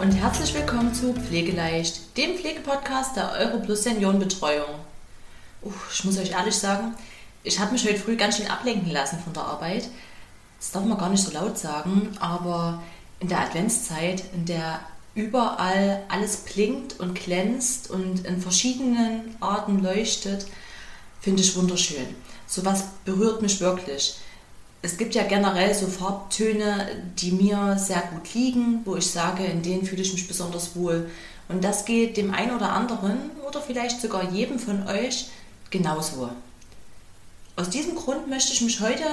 und herzlich willkommen zu Pflegeleicht, dem Pflegepodcast der Europlus Seniorenbetreuung. Uh, ich muss euch ehrlich sagen, ich habe mich heute früh ganz schön ablenken lassen von der Arbeit. Das darf man gar nicht so laut sagen, aber in der Adventszeit, in der überall alles blinkt und glänzt und in verschiedenen Arten leuchtet, finde ich wunderschön. So was berührt mich wirklich. Es gibt ja generell so Farbtöne, die mir sehr gut liegen, wo ich sage, in denen fühle ich mich besonders wohl. Und das geht dem einen oder anderen oder vielleicht sogar jedem von euch genauso. Aus diesem Grund möchte ich mich heute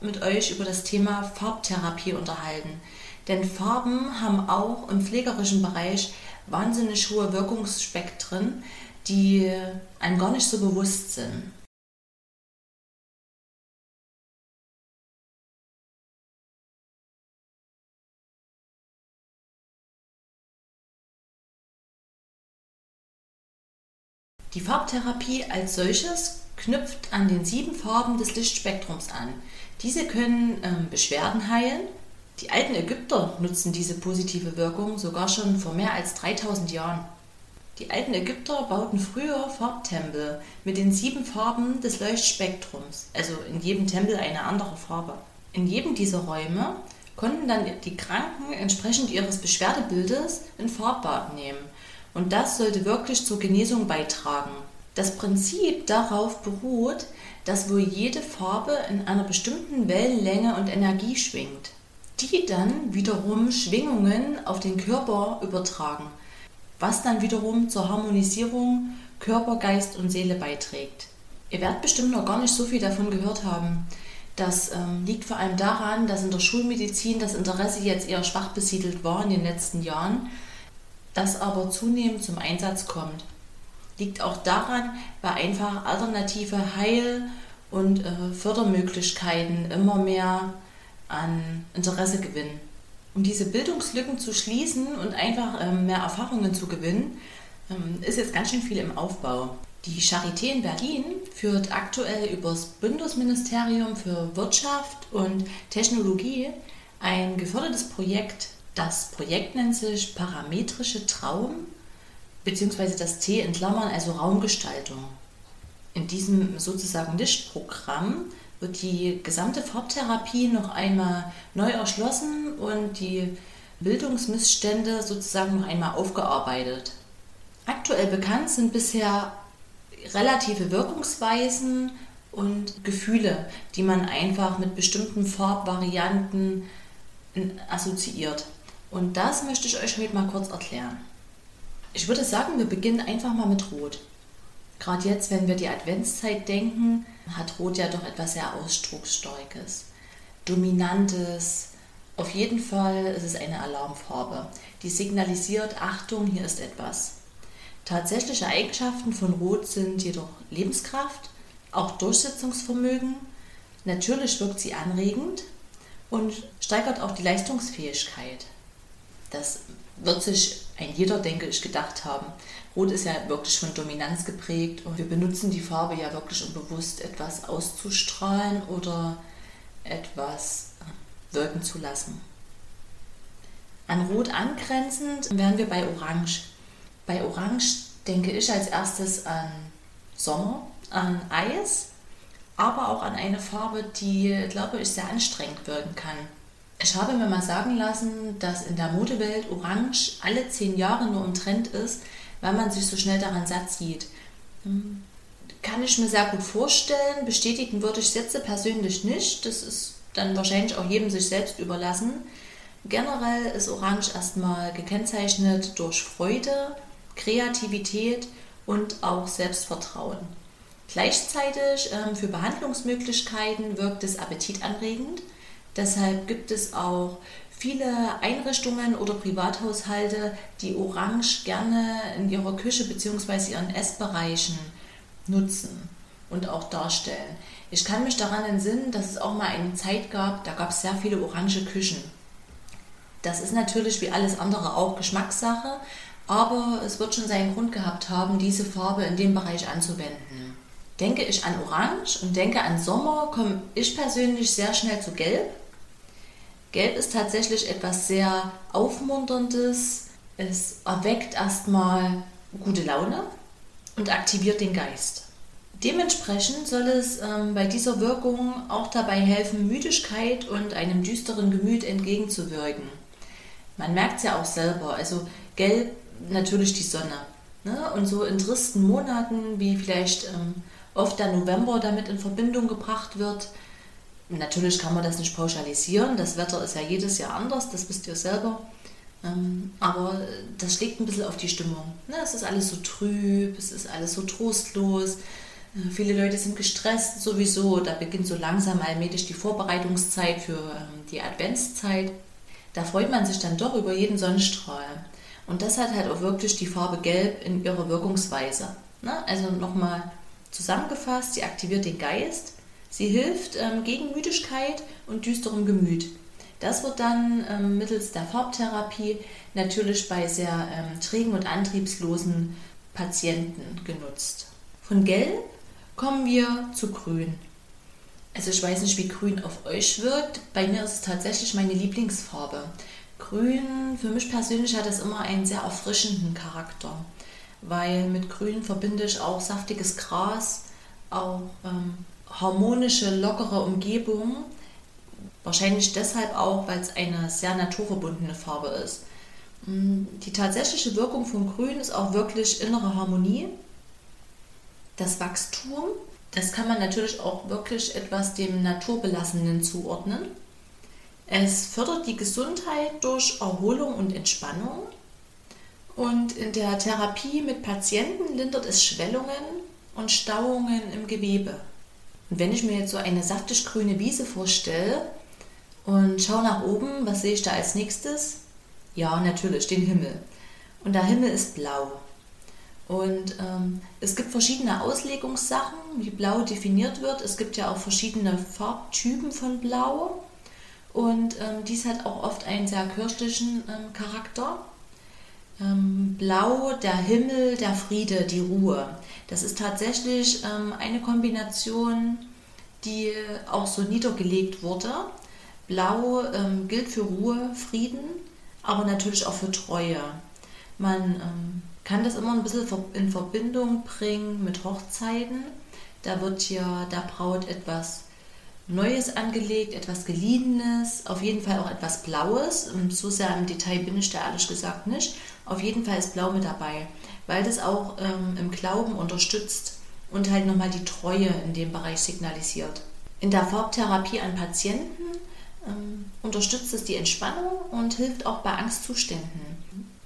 mit euch über das Thema Farbtherapie unterhalten. Denn Farben haben auch im pflegerischen Bereich wahnsinnig hohe Wirkungsspektren, die einem gar nicht so bewusst sind. Die Farbtherapie als solches knüpft an den sieben Farben des Lichtspektrums an. Diese können ähm, Beschwerden heilen. Die alten Ägypter nutzten diese positive Wirkung sogar schon vor mehr als 3000 Jahren. Die alten Ägypter bauten früher Farbtempel mit den sieben Farben des Leuchtspektrums, also in jedem Tempel eine andere Farbe. In jedem dieser Räume konnten dann die Kranken entsprechend ihres Beschwerdebildes in Farbbad nehmen und das sollte wirklich zur Genesung beitragen. Das Prinzip darauf beruht, dass wohl jede Farbe in einer bestimmten Wellenlänge und Energie schwingt, die dann wiederum Schwingungen auf den Körper übertragen, was dann wiederum zur Harmonisierung Körper, Geist und Seele beiträgt. Ihr werdet bestimmt noch gar nicht so viel davon gehört haben. Das ähm, liegt vor allem daran, dass in der Schulmedizin das Interesse jetzt eher schwach besiedelt war in den letzten Jahren das aber zunehmend zum Einsatz kommt. Liegt auch daran, weil einfach alternative Heil- und äh, Fördermöglichkeiten immer mehr an Interesse gewinnen. Um diese Bildungslücken zu schließen und einfach äh, mehr Erfahrungen zu gewinnen, äh, ist jetzt ganz schön viel im Aufbau. Die Charité in Berlin führt aktuell über das Bundesministerium für Wirtschaft und Technologie ein gefördertes Projekt das Projekt nennt sich Parametrische Traum beziehungsweise das T in Klammern, also Raumgestaltung. In diesem sozusagen Lichtprogramm wird die gesamte Farbtherapie noch einmal neu erschlossen und die Bildungsmissstände sozusagen noch einmal aufgearbeitet. Aktuell bekannt sind bisher relative Wirkungsweisen und Gefühle, die man einfach mit bestimmten Farbvarianten assoziiert. Und das möchte ich euch heute mal kurz erklären. Ich würde sagen, wir beginnen einfach mal mit Rot. Gerade jetzt, wenn wir die Adventszeit denken, hat Rot ja doch etwas sehr Ausdrucksstarkes, Dominantes. Auf jeden Fall ist es eine Alarmfarbe, die signalisiert, Achtung, hier ist etwas. Tatsächliche Eigenschaften von Rot sind jedoch Lebenskraft, auch Durchsetzungsvermögen. Natürlich wirkt sie anregend und steigert auch die Leistungsfähigkeit. Das wird sich ein jeder, denke ich, gedacht haben. Rot ist ja wirklich von Dominanz geprägt und wir benutzen die Farbe ja wirklich, um bewusst etwas auszustrahlen oder etwas wirken zu lassen. An Rot angrenzend wären wir bei Orange. Bei Orange denke ich als erstes an Sommer, an Eis, aber auch an eine Farbe, die, glaube ich, sehr anstrengend wirken kann. Ich habe mir mal sagen lassen, dass in der Modewelt Orange alle zehn Jahre nur im Trend ist, weil man sich so schnell daran satt sieht. Hm, kann ich mir sehr gut vorstellen. Bestätigen würde ich Sätze persönlich nicht. Das ist dann wahrscheinlich auch jedem sich selbst überlassen. Generell ist Orange erstmal gekennzeichnet durch Freude, Kreativität und auch Selbstvertrauen. Gleichzeitig ähm, für Behandlungsmöglichkeiten wirkt es appetitanregend Deshalb gibt es auch viele Einrichtungen oder Privathaushalte, die Orange gerne in ihrer Küche bzw. ihren Essbereichen nutzen und auch darstellen. Ich kann mich daran entsinnen, dass es auch mal eine Zeit gab, da gab es sehr viele orange Küchen. Das ist natürlich wie alles andere auch Geschmackssache, aber es wird schon seinen Grund gehabt haben, diese Farbe in dem Bereich anzuwenden. Denke ich an Orange und denke an Sommer, komme ich persönlich sehr schnell zu Gelb. Gelb ist tatsächlich etwas sehr Aufmunterndes, Es erweckt erstmal gute Laune und aktiviert den Geist. Dementsprechend soll es ähm, bei dieser Wirkung auch dabei helfen, Müdigkeit und einem düsteren Gemüt entgegenzuwirken. Man merkt es ja auch selber, also gelb natürlich die Sonne. Ne? Und so in tristen Monaten, wie vielleicht ähm, oft der November damit in Verbindung gebracht wird, natürlich kann man das nicht pauschalisieren, das Wetter ist ja jedes Jahr anders, das wisst ihr selber. Ähm, aber das schlägt ein bisschen auf die Stimmung. Ne? Es ist alles so trüb, es ist alles so trostlos. Äh, viele Leute sind gestresst sowieso. Da beginnt so langsam allmählich die Vorbereitungszeit für ähm, die Adventszeit. Da freut man sich dann doch über jeden Sonnenstrahl. Und das hat halt auch wirklich die Farbe Gelb in ihrer Wirkungsweise. Ne? Also nochmal zusammengefasst, sie aktiviert den Geist, sie hilft ähm, gegen Müdigkeit und düsterem Gemüt. Das wird dann ähm, mittels der Farbtherapie natürlich bei sehr ähm, trägen und antriebslosen Patienten genutzt. Von Gelb kommen wir zu Grün. Also ich weiß nicht, wie Grün auf euch wirkt. Bei mir ist es tatsächlich meine Lieblingsfarbe. Grün, für mich persönlich hat es immer einen sehr erfrischenden Charakter, weil mit Grün verbinde ich auch saftiges Gras, auch ähm, harmonische, lockere Umgebung Wahrscheinlich deshalb auch, weil es eine sehr naturverbundene Farbe ist. Mm, die tatsächliche Wirkung von Grün ist auch wirklich innere Harmonie, das Wachstum. Das kann man natürlich auch wirklich etwas dem Naturbelassenen zuordnen. Es fördert die Gesundheit durch Erholung und Entspannung. Und in der Therapie mit Patienten lindert es Schwellungen und Stauungen im Gewebe. Und wenn ich mir jetzt so eine saftig grüne Wiese vorstelle, und schau nach oben, was sehe ich da als nächstes? Ja, natürlich, den Himmel. Und der Himmel ist blau. Und ähm, es gibt verschiedene Auslegungssachen, wie blau definiert wird. Es gibt ja auch verschiedene Farbtypen von Blau. Und ähm, dies hat auch oft einen sehr kirchlichen ähm, Charakter. Ähm, blau, der Himmel, der Friede, die Ruhe. Das ist tatsächlich ähm, eine Kombination, die auch so niedergelegt wurde. Blau ähm, gilt für Ruhe, Frieden, aber natürlich auch für Treue. Man kann das immer ein bisschen in Verbindung bringen mit Hochzeiten. Da wird hier der Braut etwas Neues angelegt, etwas Geliehenes, auf jeden Fall auch etwas Blaues. Und so sehr im Detail bin ich da ehrlich gesagt nicht. Auf jeden Fall ist Blau mit dabei, weil das auch ähm, im Glauben unterstützt und halt nochmal die Treue in dem Bereich signalisiert. In der Farbtherapie an Patienten ähm, unterstützt es die Entspannung und hilft auch bei Angstzuständen,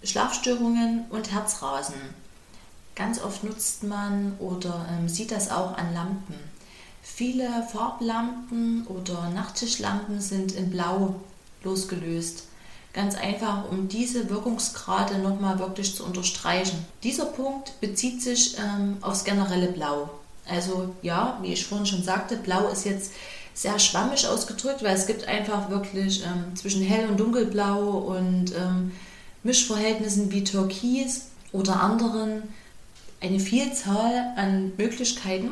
Schlafstörungen und Herzrasen. Ganz oft nutzt man oder ähm, sieht das auch an Lampen. Viele Farblampen oder Nachttischlampen sind in Blau losgelöst. Ganz einfach, um diese Wirkungsgrade nochmal wirklich zu unterstreichen. Dieser Punkt bezieht sich ähm, aufs generelle Blau. Also ja, wie ich vorhin schon sagte, Blau ist jetzt sehr schwammig ausgedrückt, weil es gibt einfach wirklich ähm, zwischen hell und dunkelblau und ähm, Mischverhältnissen wie Türkis oder anderen eine Vielzahl an Möglichkeiten.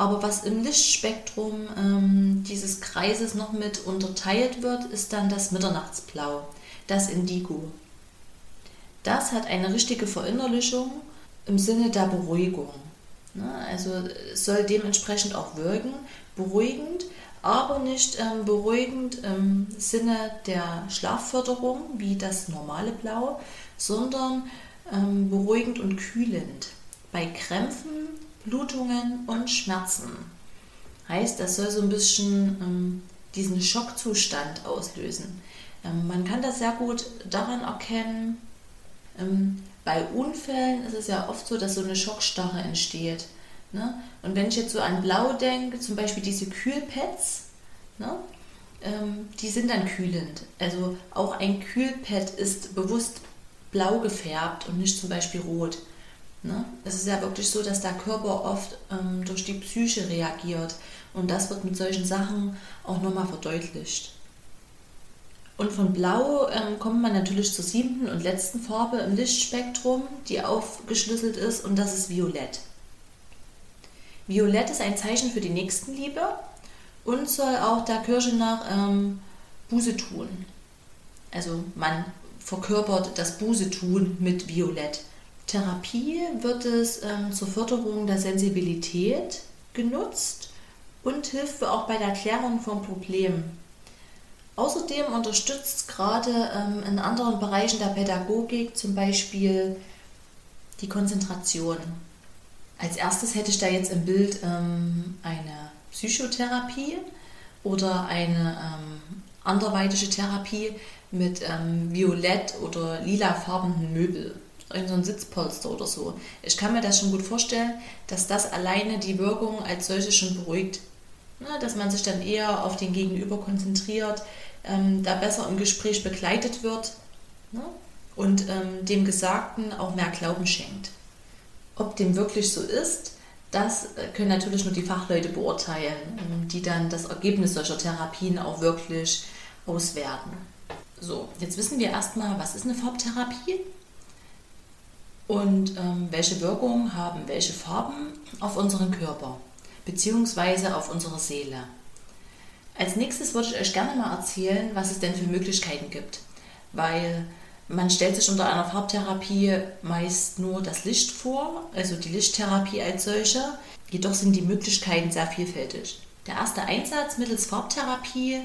Aber was im Lichtspektrum ähm, dieses Kreises noch mit unterteilt wird, ist dann das Mitternachtsblau, das Indigo. Das hat eine richtige Verinnerlichung im Sinne der Beruhigung. Ne? Also soll dementsprechend auch wirken, beruhigend, aber nicht ähm, beruhigend im Sinne der Schlafförderung wie das normale Blau, sondern ähm, beruhigend und kühlend bei Krämpfen, Blutungen und Schmerzen. Heißt, das soll so ein bisschen ähm, diesen Schockzustand auslösen. Ähm, man kann das sehr gut daran erkennen, ähm, bei Unfällen ist es ja oft so, dass so eine Schockstarre entsteht. Ne? Und wenn ich jetzt so an Blau denke, zum Beispiel diese Kühlpads, ne? ähm, die sind dann kühlend. Also auch ein Kühlpad ist bewusst blau gefärbt und nicht zum Beispiel rot. Ne? Es ist ja wirklich so, dass der Körper oft ähm, durch die Psyche reagiert. Und das wird mit solchen Sachen auch nochmal verdeutlicht. Und von Blau ähm, kommt man natürlich zur siebten und letzten Farbe im Lichtspektrum, die aufgeschlüsselt ist, und das ist Violett. Violett ist ein Zeichen für die Nächstenliebe und soll auch der Kirche nach ähm, Buße tun. Also man verkörpert das Buße-Tun mit Violett. Therapie wird es ähm, zur Förderung der Sensibilität genutzt und hilft auch bei der Klärung von Problemen. Außerdem unterstützt gerade ähm, in anderen Bereichen der Pädagogik, zum Beispiel die Konzentration. Als erstes hätte ich da jetzt im Bild ähm, eine Psychotherapie oder eine ähm, anderweitige Therapie mit ähm, violett oder lilafarbenen Möbel, in so ein Sitzpolster oder so. Ich kann mir das schon gut vorstellen, dass das alleine die Wirkung als solche schon beruhigt. Na, dass man sich dann eher auf den Gegenüber konzentriert, ähm, da besser im Gespräch begleitet wird ne? und ähm, dem Gesagten auch mehr Glauben schenkt. Ob dem wirklich so ist, das äh, können natürlich nur die Fachleute beurteilen, ähm, die dann das Ergebnis solcher Therapien auch wirklich auswerten. So, jetzt wissen wir erstmal, was ist eine Farbtherapie und ähm, welche Wirkung haben welche Farben auf unseren Körper bzw. auf unsere Seele. Als nächstes würde ich euch gerne mal erzählen, was es denn für Möglichkeiten gibt. Weil man stellt sich unter einer Farbtherapie meist nur das Licht vor, also die Lichttherapie als solche. Jedoch sind die Möglichkeiten sehr vielfältig. Der erste Einsatz mittels Farbtherapie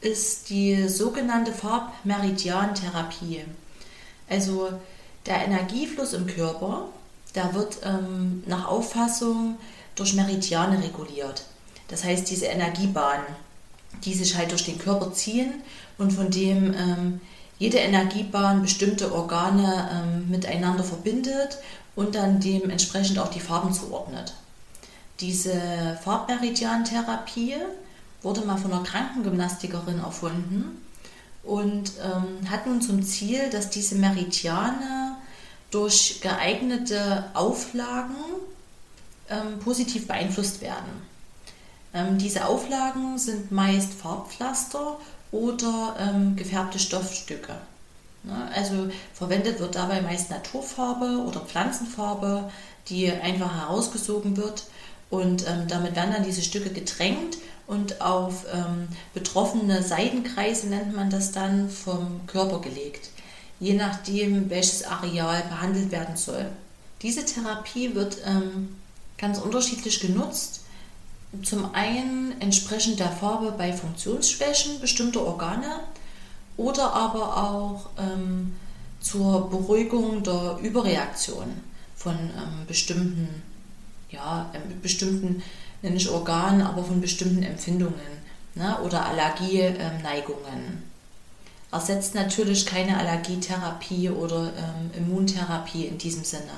ist die sogenannte Farbmeridiantherapie. Also der Energiefluss im Körper, der wird ähm, nach Auffassung durch Meridiane reguliert. Das heißt, diese Energiebahnen die sich halt durch den Körper ziehen und von dem ähm, jede Energiebahn bestimmte Organe ähm, miteinander verbindet und dann dementsprechend auch die Farben zuordnet. Diese Farbmeridian-Therapie wurde mal von einer Krankengymnastikerin erfunden und ähm, hat nun zum Ziel, dass diese Meridiane durch geeignete Auflagen ähm, positiv beeinflusst werden. Ähm, diese Auflagen sind meist Farbpflaster oder ähm, gefärbte Stoffstücke. Ne? Also verwendet wird dabei meist Naturfarbe oder Pflanzenfarbe, die einfach herausgesogen wird und ähm, damit werden dann diese Stücke getränkt und auf ähm, betroffene Seidenkreise nennt man das dann vom Körper gelegt, je nachdem welches Areal behandelt werden soll. Diese Therapie wird ähm, ganz unterschiedlich genutzt zum einen entsprechend der Farbe bei Funktionsschwächen bestimmter Organe oder aber auch ähm, zur Beruhigung der Überreaktion von ähm, bestimmten, ja, ähm, bestimmten, nicht Organen, aber von bestimmten Empfindungen ne, oder Allergieneigungen. Ersetzt natürlich keine Allergietherapie oder ähm, Immuntherapie in diesem Sinne.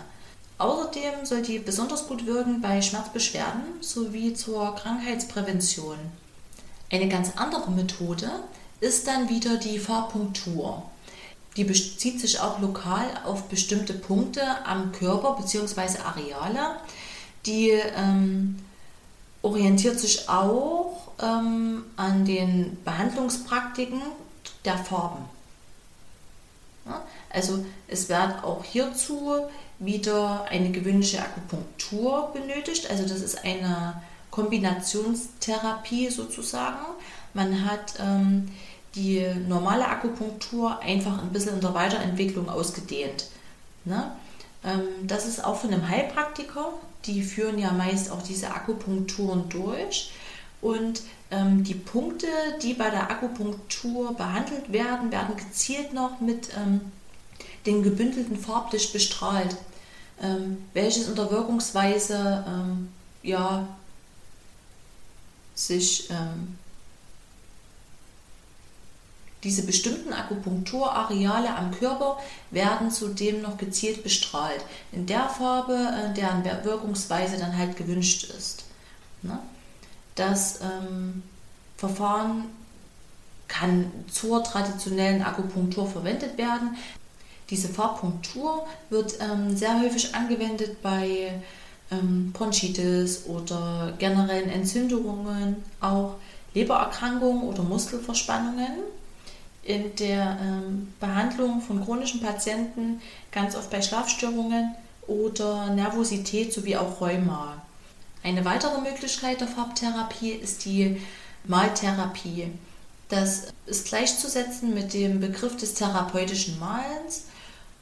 Außerdem soll die besonders gut wirken bei Schmerzbeschwerden sowie zur Krankheitsprävention. Eine ganz andere Methode ist dann wieder die Farbpunktur. Die bezieht sich auch lokal auf bestimmte Punkte am Körper bzw. Areale. Die ähm, orientiert sich auch ähm, an den Behandlungspraktiken der Farben. Also es wird auch hierzu wieder eine gewöhnliche Akupunktur benötigt. Also das ist eine Kombinationstherapie sozusagen. Man hat ähm, die normale Akupunktur einfach ein bisschen in der Weiterentwicklung ausgedehnt. Ne? Ähm, das ist auch von einem Heilpraktiker. Die führen ja meist auch diese Akupunkturen durch. Und ähm, die Punkte, die bei der Akupunktur behandelt werden, werden gezielt noch mit ähm, den gebündelten Farblicht bestrahlt, ähm, welches in der Wirkungsweise ähm, ja, sich ähm, diese bestimmten Akupunkturareale am Körper werden zudem noch gezielt bestrahlt. In der Farbe, äh, deren Wirkungsweise dann halt gewünscht ist. Ne? Das ähm, Verfahren kann zur traditionellen Akupunktur verwendet werden. Diese Farbpunktur wird ähm, sehr häufig angewendet bei ähm, Bronchitis oder generellen Entzündungen, auch Lebererkrankungen oder Muskelverspannungen. In der ähm, Behandlung von chronischen Patienten ganz oft bei Schlafstörungen oder Nervosität sowie auch Rheuma. Eine weitere Möglichkeit der Farbtherapie ist die Maltherapie. Das ist gleichzusetzen mit dem Begriff des therapeutischen Malens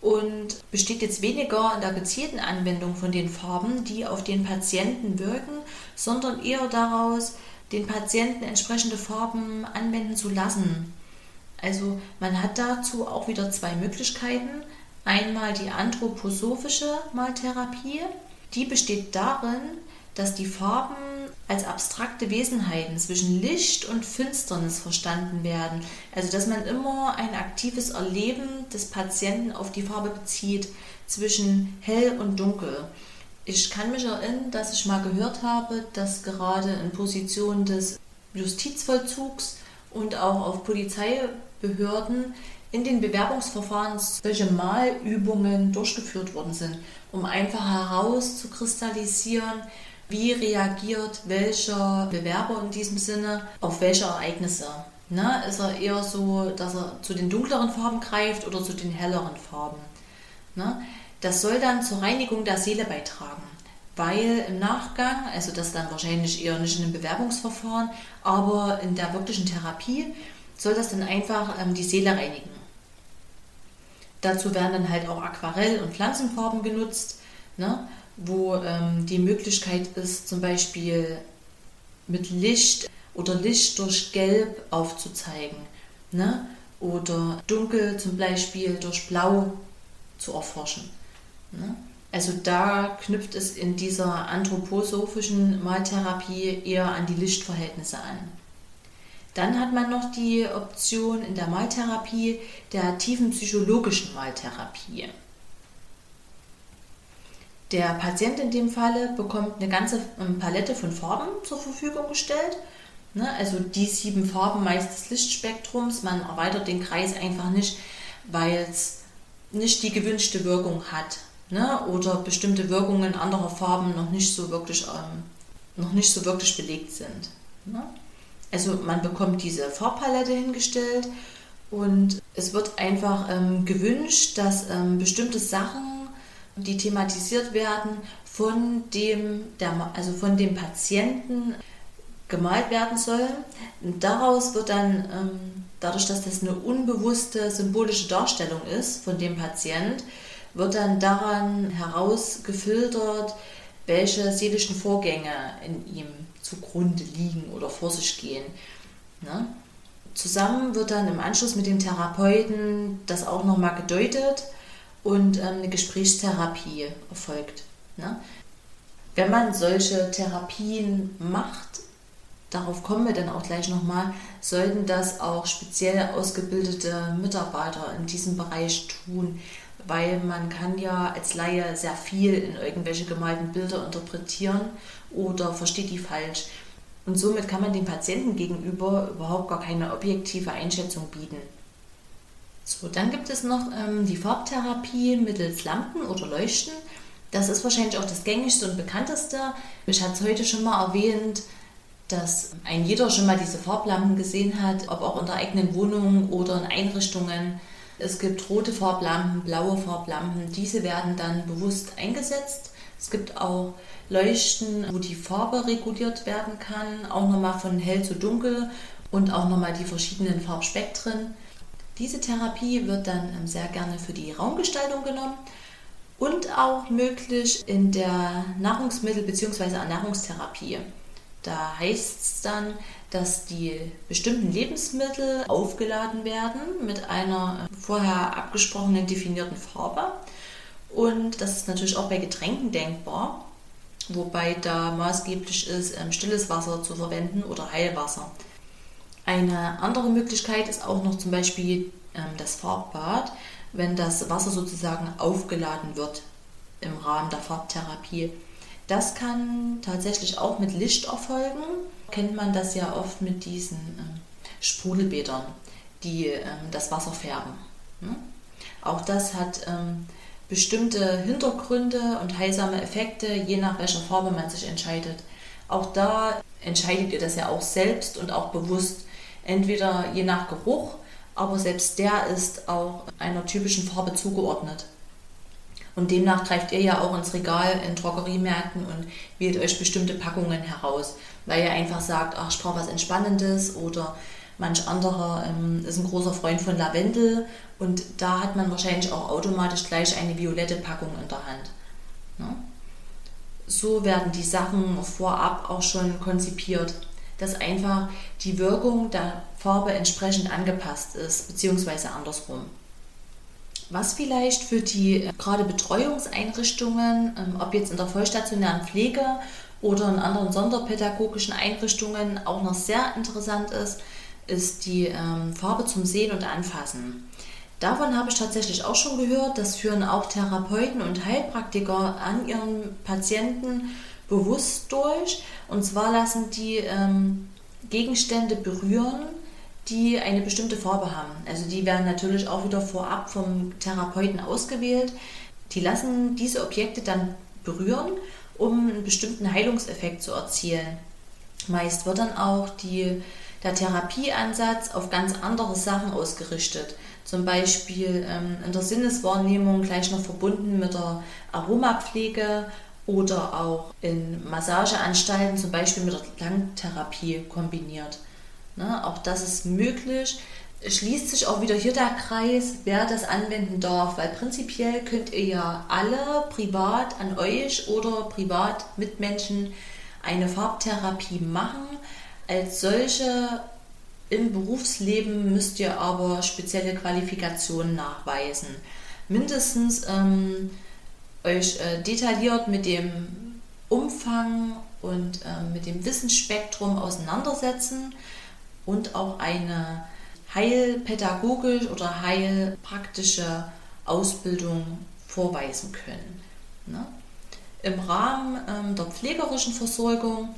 und besteht jetzt weniger in der gezielten Anwendung von den Farben, die auf den Patienten wirken, sondern eher daraus, den Patienten entsprechende Farben anwenden zu lassen. Also man hat dazu auch wieder zwei Möglichkeiten. Einmal die anthroposophische Maltherapie. Die besteht darin, dass die Farben als abstrakte Wesenheiten zwischen Licht und Finsternis verstanden werden. Also dass man immer ein aktives Erleben des Patienten auf die Farbe bezieht zwischen hell und dunkel. Ich kann mich erinnern, dass ich mal gehört habe, dass gerade in Position des Justizvollzugs und auch auf Polizeibehörden in den Bewerbungsverfahren solche Malübungen durchgeführt worden sind, um einfach herauszukristallisieren, wie reagiert welcher Bewerber in diesem Sinne auf welche Ereignisse. Ne? Ist er eher so, dass er zu den dunkleren Farben greift oder zu den helleren Farben? Ne? Das soll dann zur Reinigung der Seele beitragen, weil im Nachgang, also das dann wahrscheinlich eher nicht in einem Bewerbungsverfahren, aber in der wirklichen Therapie, soll das dann einfach ähm, die Seele reinigen. Dazu werden dann halt auch Aquarell- und Pflanzenfarben genutzt. Ne? Wo ähm, die Möglichkeit ist, zum Beispiel mit Licht oder Licht durch Gelb aufzuzeigen. Ne? Oder dunkel zum Beispiel durch Blau zu erforschen. Ne? Also da knüpft es in dieser anthroposophischen Maltherapie eher an die Lichtverhältnisse an. Dann hat man noch die Option in der Maltherapie der tiefen psychologischen Maltherapie. Der Patient in dem Falle bekommt eine ganze ähm, Palette von Farben zur Verfügung gestellt. Ne? Also die sieben Farben meist des Lichtspektrums. Man erweitert den Kreis einfach nicht, weil es nicht die gewünschte Wirkung hat. Ne? Oder bestimmte Wirkungen anderer Farben noch nicht so wirklich, ähm, noch nicht so wirklich belegt sind. Ne? Also man bekommt diese Farbpalette hingestellt und es wird einfach ähm, gewünscht, dass bestimmte Sachen die thematisiert werden, von dem, der, also von dem Patienten gemalt werden sollen. Und daraus wird dann, ähm, dadurch, dass das eine unbewusste symbolische Darstellung ist von dem Patient, wird dann daran herausgefiltert, welche seelischen Vorgänge in ihm zugrunde liegen oder vor sich gehen. Ne? Zusammen wird dann im Anschluss mit dem Therapeuten das auch nochmal gedeutet und ähm, eine Gesprächstherapie erfolgt. Ne? Wenn man solche Therapien macht, darauf kommen wir dann auch gleich nochmal, sollten das auch speziell ausgebildete Mitarbeiter in diesem Bereich tun, weil man kann ja als Laie sehr viel in irgendwelche gemalten Bilder interpretieren oder versteht die falsch. Und somit kann man dem Patienten gegenüber überhaupt gar keine objektive Einschätzung bieten. So, dann gibt es noch ähm, die Farbtherapie mittels Lampen oder Leuchten. Das ist wahrscheinlich auch das gängigste und bekannteste. Ich hatte es heute schon mal erwähnt, dass ein jeder schon mal diese Farblampen gesehen hat, ob auch in der eigenen Wohnung oder in Einrichtungen. Es gibt rote Farblampen, blaue Farblampen. Diese werden dann bewusst eingesetzt. Es gibt auch Leuchten, wo die Farbe reguliert werden kann, auch nochmal von hell zu dunkel und auch nochmal die verschiedenen Farbspektren. Diese Therapie wird dann ähm, sehr gerne für die Raumgestaltung genommen und auch möglich in der Nahrungsmittel- bzw. Ernährungstherapie. Da heißt es dann, dass die bestimmten Lebensmittel aufgeladen werden mit einer äh, vorher abgesprochenen definierten Farbe. Und das ist natürlich auch bei Getränken denkbar, wobei da maßgeblich ist, ähm, stilles Wasser zu verwenden oder Heilwasser. Eine andere Möglichkeit ist auch noch zum Beispiel ähm, das Farbbad, wenn das Wasser sozusagen aufgeladen wird im Rahmen der Farbtherapie. Das kann tatsächlich auch mit Licht erfolgen. Kennt man das ja oft mit diesen ähm, Sprudelbädern, die ähm, das Wasser färben. Ne? Auch das hat bestimmte Hintergründe und heilsame Effekte, je nach welcher Farbe man sich entscheidet. Auch da entscheidet ihr das ja auch selbst und auch bewusst, entweder je nach Geruch, aber selbst der ist auch einer typischen Farbe zugeordnet. Und demnach greift ihr ja auch ins Regal in Drogeriemärkten und wählt euch bestimmte Packungen heraus, weil ihr einfach sagt, ach, ich brauche was Entspannendes oder Manch anderer ähm, ist ein großer Freund von Lavendel und da hat man wahrscheinlich auch automatisch gleich eine violette Packung in der Hand. Ne? So werden die Sachen vorab auch schon konzipiert, dass einfach die Wirkung der Farbe entsprechend angepasst ist, beziehungsweise andersrum. Was vielleicht für die äh, gerade Betreuungseinrichtungen, ähm, ob jetzt in der vollstationären Pflege oder in anderen sonderpädagogischen Einrichtungen auch noch sehr interessant ist, ist die ähm, Farbe zum Sehen und Anfassen. Davon habe ich tatsächlich auch schon gehört. Das führen auch Therapeuten und Heilpraktiker an ihren Patienten bewusst durch. Und zwar lassen die ähm, Gegenstände berühren, die eine bestimmte Farbe haben. Also die werden natürlich auch wieder vorab vom Therapeuten ausgewählt. Die lassen diese Objekte dann berühren, um einen bestimmten Heilungseffekt zu erzielen. Meist wird dann auch die, der Therapieansatz auf ganz andere Sachen ausgerichtet. Zum Beispiel ähm, in der Sinneswahrnehmung gleich noch verbunden mit der Aromapflege oder auch in Massageanstalten, zum Beispiel mit der Klangtherapie kombiniert. Ne, auch das ist möglich. Schließt sich auch wieder hier der Kreis, wer das anwenden darf, weil prinzipiell könnt ihr ja alle privat an euch oder privat mit Menschen eine Farbtherapie machen. Als solche im Berufsleben müsst ihr aber spezielle Qualifikationen nachweisen. Mindestens ähm, euch äh, detailliert mit dem Umfang und äh, mit dem Wissensspektrum auseinandersetzen und auch eine heilpädagogisch oder heilpraktische Ausbildung vorweisen können. Ne? Im Rahmen ähm, der pflegerischen Versorgung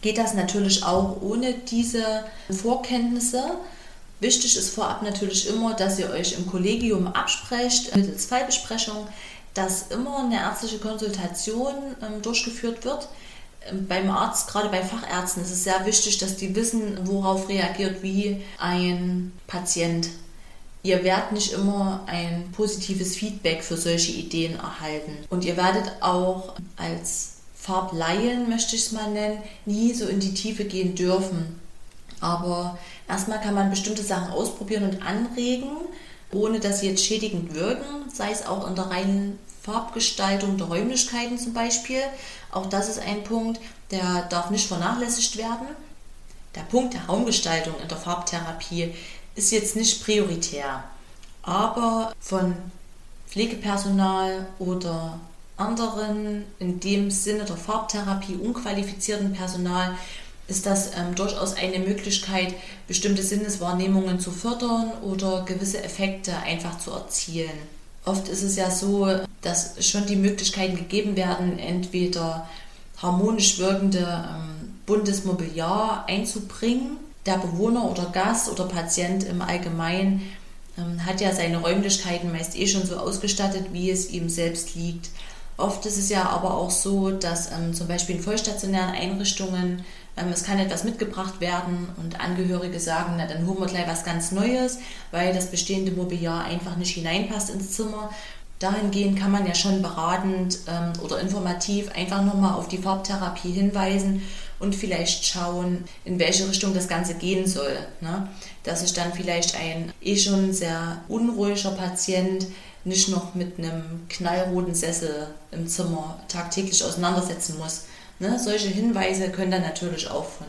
geht das natürlich auch ohne diese Vorkenntnisse. Wichtig ist vorab natürlich immer, dass ihr euch im Kollegium absprecht, mittels Fallbesprechung, dass immer eine ärztliche Konsultation ähm, durchgeführt wird beim Arzt, gerade bei Fachärzten, ist es sehr wichtig, dass die wissen, worauf reagiert wie ein Patient. Ihr werdet nicht immer ein positives Feedback für solche Ideen erhalten. Und ihr werdet auch als Farblaien, möchte ich es mal nennen, nie so in die Tiefe gehen dürfen. Aber erstmal kann man bestimmte Sachen ausprobieren und anregen, ohne dass sie jetzt schädigend wirken, sei es auch in der reinen Farbgestaltung der Räumlichkeiten zum Beispiel. Auch das ist ein Punkt, der darf nicht vernachlässigt werden. Der Punkt der Raumgestaltung in der Farbtherapie ist jetzt nicht prioritär, aber von Pflegepersonal oder anderen in dem Sinne der Farbtherapie unqualifizierten Personal ist das ähm, durchaus eine Möglichkeit, bestimmte Sinneswahrnehmungen zu fördern oder gewisse Effekte einfach zu erzielen. Oft ist es ja so, dass schon die Möglichkeiten gegeben werden, entweder harmonisch wirkende ähm, buntes Mobiliar einzubringen. Der Bewohner oder Gast oder Patient im Allgemeinen ähm, hat ja seine Räumlichkeiten meist eh schon so ausgestattet, wie es ihm selbst liegt. Oft ist es ja aber auch so, dass ähm, zum Beispiel in vollstationären Einrichtungen es kann etwas mitgebracht werden und Angehörige sagen, na dann holen wir gleich was ganz Neues, weil das bestehende Mobiliar einfach nicht hineinpasst ins Zimmer. Dahingehend kann man ja schon beratend ähm, oder informativ einfach nochmal auf die Farbtherapie hinweisen und vielleicht schauen, in welche Richtung das Ganze gehen soll. Ne? Dass sich dann vielleicht ein eh schon sehr unruhiger Patient nicht noch mit einem knallroten Sessel im Zimmer tagtäglich auseinandersetzen muss. Ne? Solche Hinweise können dann natürlich auch von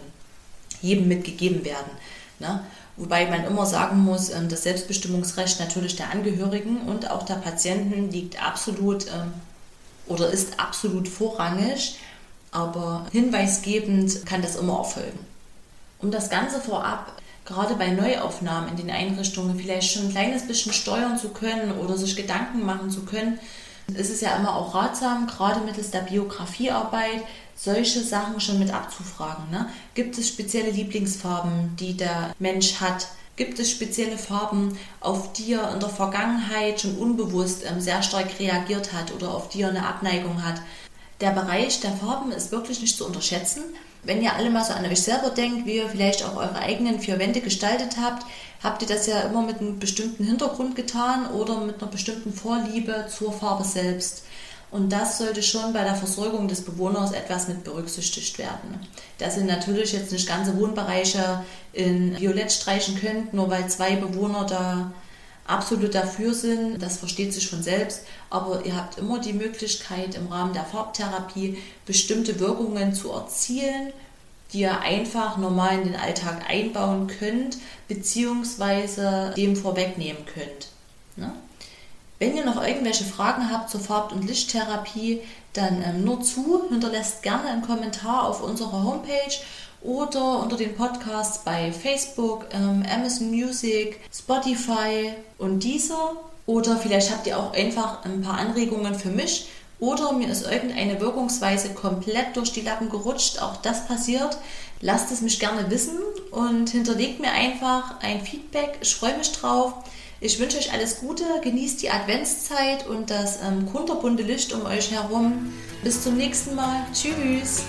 jedem mitgegeben werden. Ne? Wobei man immer sagen muss, ähm, das Selbstbestimmungsrecht natürlich der Angehörigen und auch der Patienten liegt absolut ähm, oder ist absolut vorrangig, aber hinweisgebend kann das immer erfolgen. Um das Ganze vorab, gerade bei Neuaufnahmen in den Einrichtungen, vielleicht schon ein kleines bisschen steuern zu können oder sich Gedanken machen zu können, ist es ja immer auch ratsam, gerade mittels der Biografiearbeit, solche Sachen schon mit abzufragen. Ne? Gibt es spezielle Lieblingsfarben, die der Mensch hat? Gibt es spezielle Farben, auf die er in der Vergangenheit schon unbewusst ähm, sehr stark reagiert hat oder auf die er eine Abneigung hat? Der Bereich der Farben ist wirklich nicht zu unterschätzen. Wenn ihr alle mal so an euch selber denkt, wie ihr vielleicht auch eure eigenen vier Wände gestaltet habt, habt ihr das ja immer mit einem bestimmten Hintergrund getan oder mit einer bestimmten Vorliebe zur Farbe selbst. Und das sollte schon bei der Versorgung des Bewohners etwas mit berücksichtigt werden. Dass Sie natürlich jetzt nicht ganze Wohnbereiche in Violett streichen könnt, nur weil zwei Bewohner da absolut dafür sind. Das versteht sich von selbst. Aber ihr habt immer die Möglichkeit, im Rahmen der Farbtherapie bestimmte Wirkungen zu erzielen, die ihr einfach normal in den Alltag einbauen könnt, beziehungsweise dem vorwegnehmen könnt. Ne? Wenn ihr noch irgendwelche Fragen habt zur Farb- und Lichttherapie, dann ähm, nur zu, hinterlasst gerne einen Kommentar auf unserer Homepage oder unter den Podcasts bei Facebook, ähm, Amazon Music, Spotify und dieser. Oder vielleicht habt ihr auch einfach ein paar Anregungen für mich. Oder mir ist irgendeine Wirkungsweise komplett durch die Lappen gerutscht. Auch das passiert. Lasst es mich gerne wissen und hinterlegt mir einfach ein Feedback. Ich freue mich drauf. Ich wünsche euch alles Gute, genießt die Adventszeit und das ähm, kunterbunte Licht um euch herum. Bis zum nächsten Mal. Tschüss.